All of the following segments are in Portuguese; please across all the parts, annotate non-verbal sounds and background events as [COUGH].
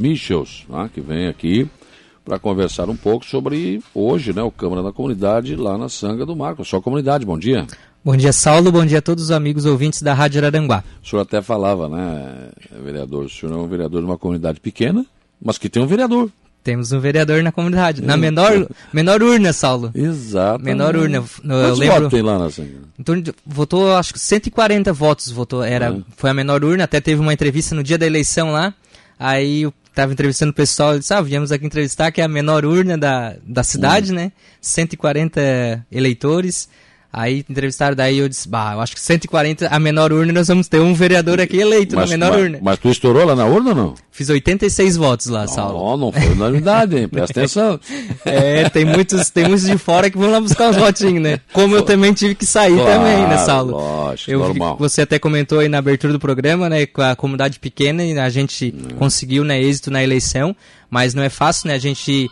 Michels, né, que vem aqui para conversar um pouco sobre hoje, né, o Câmara da Comunidade lá na Sanga do Marco. Sua comunidade, bom dia. Bom dia, Saulo. Bom dia a todos os amigos ouvintes da Rádio Araranguá. O senhor até falava, né, vereador, o senhor é um vereador de uma comunidade pequena, mas que tem um vereador. Temos um vereador na comunidade. Na menor, menor urna, Saulo. Exato. Menor urna. Eu Quantos lembro. votos tem lá na Sanga? Então, votou, acho que 140 votos votou. Era, Uhum. Foi a menor urna. Até teve uma entrevista no dia da eleição lá. Aí eu tava entrevistando o pessoal e disse: Ah, viemos aqui entrevistar, que é a menor urna da, da cidade, né? 140 eleitores. Aí entrevistaram, daí eu disse, bah, eu acho que 140, a menor urna, nós vamos ter um vereador aqui eleito Mas, na menor mas, urna. mas tu estourou lá na urna ou não? Fiz 86 votos lá, Saulo. Não, não foi unanimidade, hein? Presta atenção. [LAUGHS] É, tem muitos, tem muitos de fora que vão lá buscar os votinhos, né? Como eu também tive que sair Claro, também, né, Saulo? lógico, eu, normal. Você até comentou aí na abertura do programa, né, com a comunidade pequena e a gente conseguiu, né, êxito na eleição, mas não é fácil, né, a gente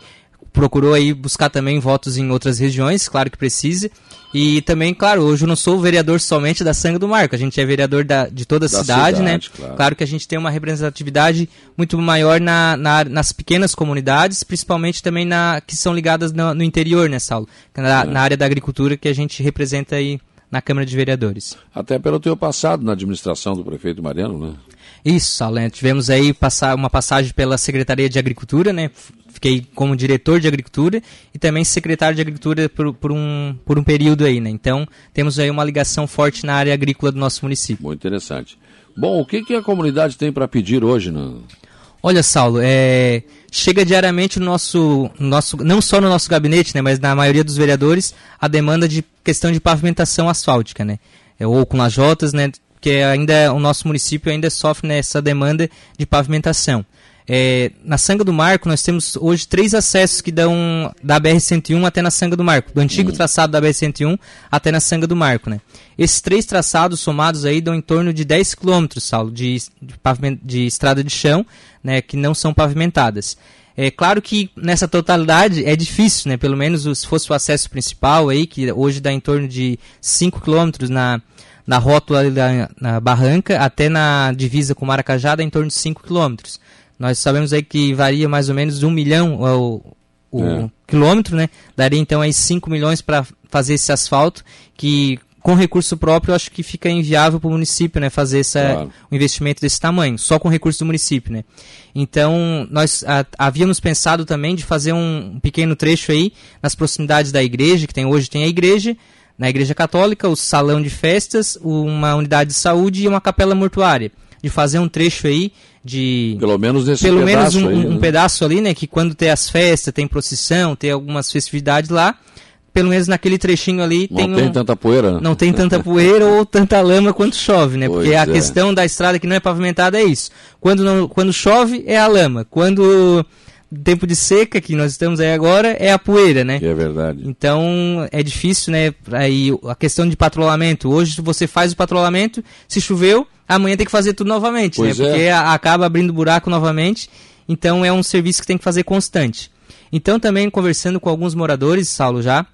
procurou aí buscar também votos em outras regiões, claro que precise. E também, claro, hoje eu não sou vereador somente da Sangue do Marco, a gente é vereador da, de toda a Da cidade, né? cidade, claro. que a gente tem uma representatividade muito maior na, na- nas pequenas comunidades, principalmente também na que são ligadas no, no interior, né, Saulo? Na, na área da agricultura que a gente representa aí na Câmara de Vereadores. Até pelo teu passado na administração do prefeito Mariano, né? Isso, né? tivemos aí passar, uma passagem pela Secretaria de Agricultura, né? Fiquei como diretor de Agricultura e também secretário de Agricultura por, por um, por um período aí, né? Então, temos aí uma ligação forte na área agrícola do nosso município. Muito interessante. Bom, o que, que a comunidade tem para pedir hoje? Né? Olha, Saulo, é, chega diariamente no nosso, no nosso, não só no nosso gabinete, né, mas na maioria dos vereadores, a demanda de questão de pavimentação asfáltica, né, é, ou com lajotas, né, porque ainda o nosso município ainda sofre nessa demanda de pavimentação. É, na Sanga do Marco, nós temos hoje três acessos que dão da BR-101 até na Sanga do Marco, do antigo traçado da BR-101 até na Sanga do Marco. Né? Esses três traçados somados aí dão em torno de 10 quilômetros, Saulo, de, de, de estrada de chão, né, que não são pavimentadas. É claro que nessa totalidade é difícil, né? Pelo menos se fosse o acesso principal aí, que hoje dá em torno de 5 quilômetros na, na rótula da na barranca, até na divisa com Maracajá dá em torno de 5 quilômetros. Nós sabemos aí que varia mais ou menos de 1 milhão o, o É. quilômetro, né? Daria então aí 5 milhões para fazer esse asfalto, que com recurso próprio eu acho que fica inviável para o município, né? Fazer essa, Claro. um investimento desse tamanho, só com recurso do município, né? Então, nós a- havíamos pensado também de fazer um, um pequeno trecho aí nas proximidades da igreja, que tem hoje tem a igreja, na igreja católica, o salão de festas, uma unidade de saúde e uma capela mortuária. De fazer um trecho aí de Pelo menos nesse pelo menos pedaço um, aí, um né? pedaço ali, né? Que quando tem as festas, tem procissão, tem algumas festividades lá, pelo menos naquele trechinho ali Não tem, tem um, tanta poeira, né? não tem tanta poeira ou tanta lama quanto chove, né? Pois Porque a é. questão da estrada que não é pavimentada é isso. Quando, não, quando chove é a lama. Quando tempo de seca, que nós estamos aí agora, é a poeira, né? É verdade. Então é difícil, né? Aí a questão de patrulhamento. Hoje você faz o patrulhamento, se choveu, amanhã tem que fazer tudo novamente, Pois né? é. Porque acaba abrindo buraco novamente. Então é um serviço que tem que fazer constante. Então também conversando com alguns moradores, Saulo já,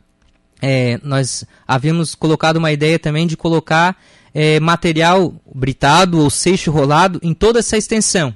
é, nós havíamos colocado uma ideia também de colocar é, material britado ou seixo rolado em toda essa extensão.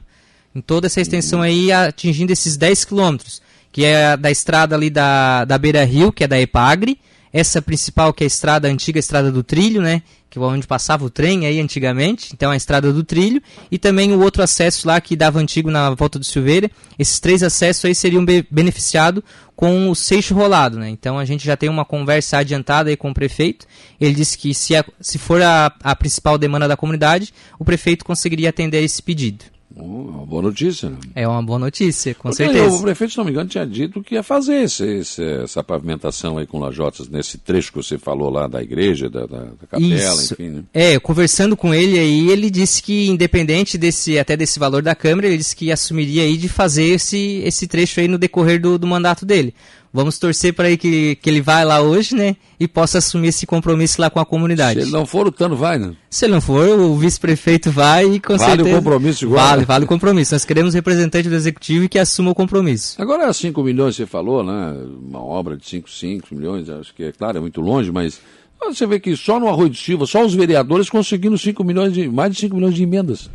Em toda essa extensão aí, atingindo esses 10 quilômetros, que é da estrada ali da, da Beira Rio, que é da Epagre, essa principal que é a estrada a antiga estrada do trilho, né? Que é onde passava o trem aí antigamente, então a estrada do trilho, e também o outro acesso lá que dava antigo na volta do Silveira. Esses três acessos aí seriam be beneficiados com o seixo rolado, né? Então a gente já tem uma conversa adiantada aí com o prefeito. Ele disse que se, a- se for a, a principal demanda da comunidade, o prefeito conseguiria atender esse pedido. Uma boa notícia, né? É uma boa notícia, com Porque certeza. O prefeito, se não me engano, tinha dito que ia fazer esse, esse- essa pavimentação aí com lajotas nesse trecho que você falou lá da igreja, da, da- da capela, Isso. enfim, né? É, conversando com ele aí, ele disse que independente desse até desse valor da Câmara, ele disse que assumiria aí de fazer esse, esse trecho aí no decorrer do, do mandato dele. Vamos torcer para aí que, que ele vá lá hoje, né, e possa assumir esse compromisso lá com a comunidade. Se ele não for, o Tano vai, né? Se ele não for, o vice-prefeito vai e com Vale o certeza... compromisso igual, Vale, vale o compromisso. Nós queremos representante do executivo e que assuma o compromisso. Agora, 5 milhões você falou, né? Uma obra de 5, 5 milhões, acho que é claro, é muito longe, mas você vê que só no Arroio de Silva, só os vereadores conseguindo 5 milhões de, mais de 5 milhões de emendas.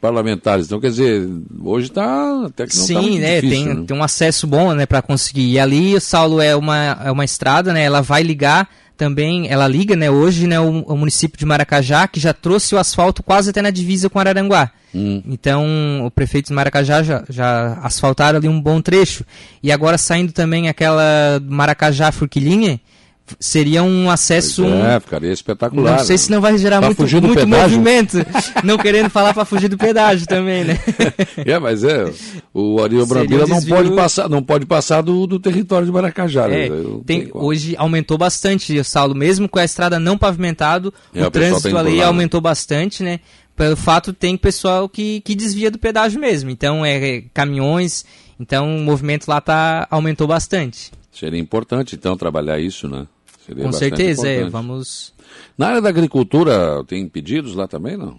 Parlamentares. Então, quer dizer, hoje está até que não tá Sim, tá né, difícil, tem, né? tem um acesso bom, né, para conseguir. E ali, Saulo, é uma, é uma estrada, né, ela vai ligar também, ela liga, né, hoje, né, o, o município de Maracajá, que já trouxe o asfalto quase até na divisa com Araranguá. Hum. Então, o prefeito de Maracajá já, já asfaltaram ali um bom trecho. E agora saindo também aquela Maracajá-Furquilinha, seria um acesso... É, ficaria espetacular. não sei né? se não vai gerar Pra muito, muito movimento. não querendo falar para fugir do pedágio também, né? [LAUGHS] É, mas é, o Seria Brambila não pode passar, não pode passar do, do território de Maracajá. É, né? Não tem- hoje aumentou bastante, Saulo, mesmo com a estrada não pavimentado, É, o o trânsito tá por ali aumentou bastante, né? Pelo fato tem pessoal que, que desvia do pedágio mesmo, então é, é caminhões, então o movimento lá tá aumentou bastante. Seria importante, então, trabalhar isso, né? Seria Com certeza, é, importante. vamos Na área da agricultura, tem pedidos lá também, não?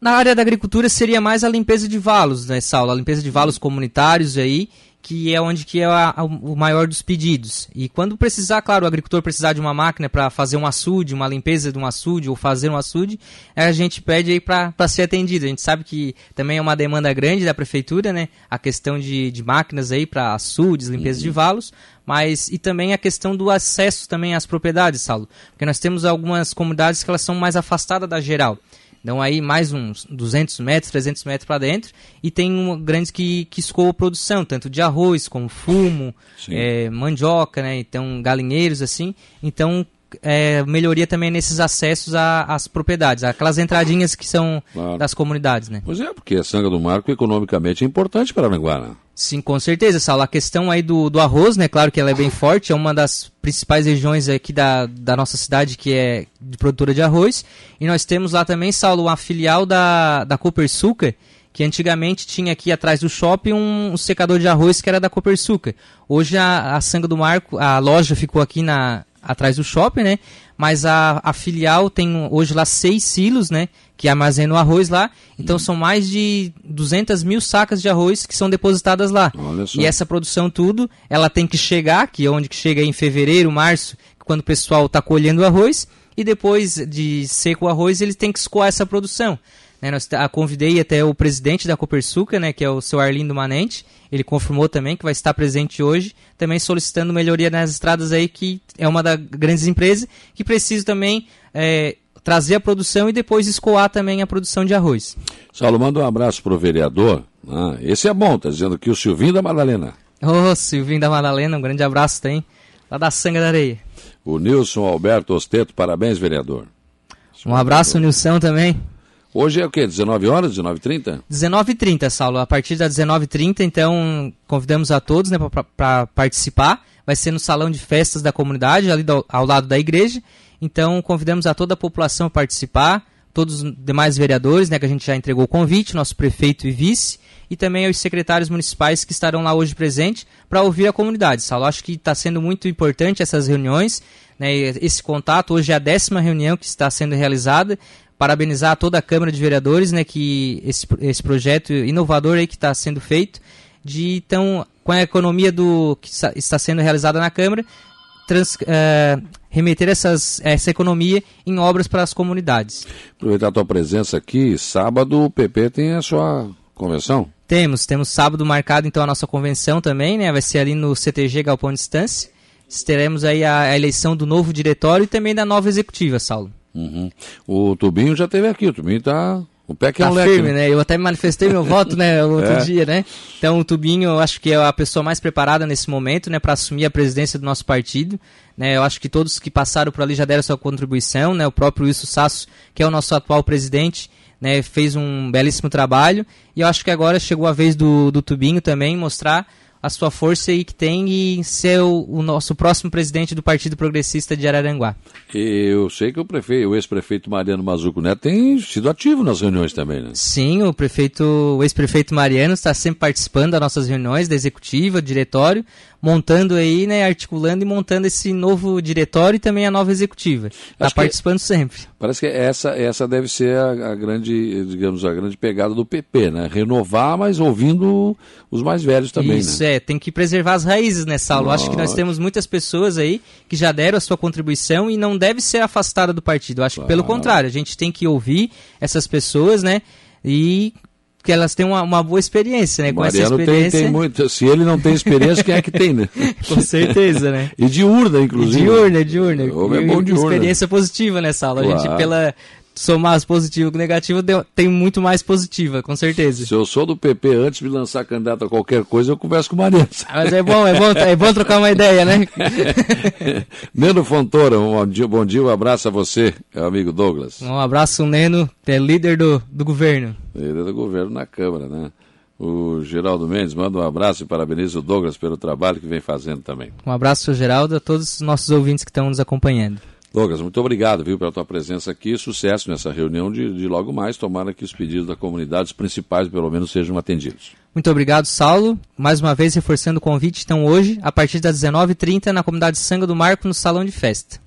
Na área da agricultura seria mais a limpeza de valos, né, Saulo? A limpeza de valos comunitários aí, que é onde que é a- a- o maior dos pedidos. E quando precisar, claro, o agricultor precisar de uma máquina para fazer um açude, uma limpeza de um açude ou fazer um açude, a gente pede aí para ser atendido. A gente sabe que também é uma demanda grande da prefeitura, né? A questão de, de máquinas aí para açudes, limpeza de valos, mas e também a questão do acesso também às propriedades, Saulo. Porque nós temos algumas comunidades que elas são mais afastadas da geral. Então aí mais uns 200 metros, 300 metros para dentro e tem grandes que, que escoam a produção, tanto de arroz como fumo, é, mandioca, né? Então galinheiros assim. Então é, melhoria também nesses acessos às propriedades, aquelas entradinhas que são Claro. das comunidades, né? Pois é, porque a Sanga do Marco economicamente é importante para Aranguá, né? Sim, com certeza, Saulo. A questão aí do, do arroz, né? Claro que ela é bem forte, é uma das principais regiões aqui da, da nossa cidade que é de produtora de arroz. E nós temos lá também, Saulo, uma filial da, da Copersuca, que antigamente tinha aqui atrás do shopping um, um secador de arroz que era da Copersuca. Hoje a, a Sanga do Marco, a loja ficou aqui na, atrás do shopping, né? Mas a, a filial tem hoje lá seis silos, né? Que armazenam o arroz lá. Então são mais de 200 mil sacas de arroz que são depositadas lá. E essa produção tudo, ela tem que chegar, que é onde que chega em fevereiro, março, quando o pessoal está colhendo o arroz, e depois de seco o arroz, eles têm que escoar essa produção. Né, nós tá- convidei até o presidente da Copersuca, né, que é o seu Arlindo Manente, ele confirmou também que vai estar presente hoje, também solicitando melhoria nas estradas aí, que é uma das grandes empresas, que precisa também é, trazer a produção e depois escoar também a produção de arroz. Saulo, manda um abraço pro vereador. Ah, esse é bom, tá dizendo aqui o Silvinho da Madalena. Ô, Silvinho da Madalena, um grande abraço tem, lá da Sanga da Areia. O Nilson Alberto Osteto, parabéns, vereador. Um abraço, Nilson, também. Hoje é o quê? 19 horas, 19h30? 19h30, Saulo. A partir das 19h30, então, convidamos a todos né, para participar. Vai ser no salão de festas da comunidade, ali do- ao lado da igreja. Então, convidamos a toda a população a participar, todos os demais vereadores, né, que a gente já entregou o convite, nosso prefeito e vice, e também os secretários municipais que estarão lá hoje presentes para ouvir a comunidade. Saulo, acho que está sendo muito importante essas reuniões, né, esse contato. Hoje é a décima reunião que está sendo realizada parabenizar toda a Câmara de Vereadores, né, que esse, esse projeto inovador aí que está sendo feito, de então, com a economia do que está- sendo realizada na Câmara, trans- eh, remeter essas, essa economia em obras para as comunidades. Aproveitar a tua presença aqui, sábado o PP tem a sua convenção. Temos, temos sábado marcado então a nossa convenção também, né? Vai ser ali no CTG Galpão Distância. Teremos aí a, a eleição do novo diretório e também da nova executiva, Saulo. Uhum. O Tubinho já esteve aqui, o Tubinho tá. O pé que é Tá um leque. firme, né? né? Eu até manifestei meu voto, né, [LAUGHS] outro É. dia, né? Então o Tubinho, eu acho que é a pessoa mais preparada nesse momento, né, para assumir a presidência do nosso partido, né? Eu acho que todos que passaram por ali já deram sua contribuição, né? O próprio Wilson Sasso, que é o nosso atual presidente, né, fez um belíssimo trabalho, e eu acho que agora chegou a vez do, do Tubinho também mostrar a sua força aí que tem e ser o, o nosso próximo presidente do Partido Progressista de Araranguá. Eu sei que o prefeito, o ex-prefeito Mariano Mazuco Neto tem sido ativo nas reuniões também, né? Sim, o prefeito, o ex-prefeito Mariano está sempre participando das nossas reuniões, da executiva, do diretório, montando aí, né, articulando e montando esse novo diretório e também a nova executiva. Está que- participando sempre. Parece que essa, essa deve ser a, a grande, digamos, a grande pegada do PP, né? Renovar, mas ouvindo os mais velhos também, Isso, né? É, tem que preservar as raízes, né, Saulo? Acho que nós temos muitas pessoas aí que já deram a sua contribuição e não deve ser afastada do partido. Acho que pelo Claro. contrário, a gente tem que ouvir essas pessoas, né, e que elas têm uma, uma boa experiência, né? Com Mariano essa experiência... tem, tem muito. Se ele não tem experiência, quem é que tem, né? [LAUGHS] Com certeza, né? e de urna, inclusive. E de urna, de urna. O é bom de urna. Experiência positiva nessa aula. Claro. A gente, pela somar as positivas com negativo, tem muito mais positiva, com certeza. Se eu sou do PP antes de me lançar candidato a qualquer coisa, eu converso com o Mariano. Mas é bom, é bom, é bom trocar uma ideia, né? [LAUGHS] Neno Fontoura, um bom dia, bom dia, um abraço a você, amigo Douglas. Um abraço, Neno, que é líder do, do governo. Líder do governo na Câmara, né? O Geraldo Mendes manda um abraço e parabeniza o Douglas pelo trabalho que vem fazendo também. Um abraço, Geraldo, a todos os nossos ouvintes que estão nos acompanhando. Douglas, muito obrigado viu, pela tua presença aqui. Sucesso nessa reunião de, de logo mais. Tomara que os pedidos da comunidade, os principais, pelo menos, sejam atendidos. Muito obrigado, Saulo. Mais uma vez, reforçando o convite. Então, hoje, a partir das 19h30, na comunidade Sanga do Marco, no Salão de Festa.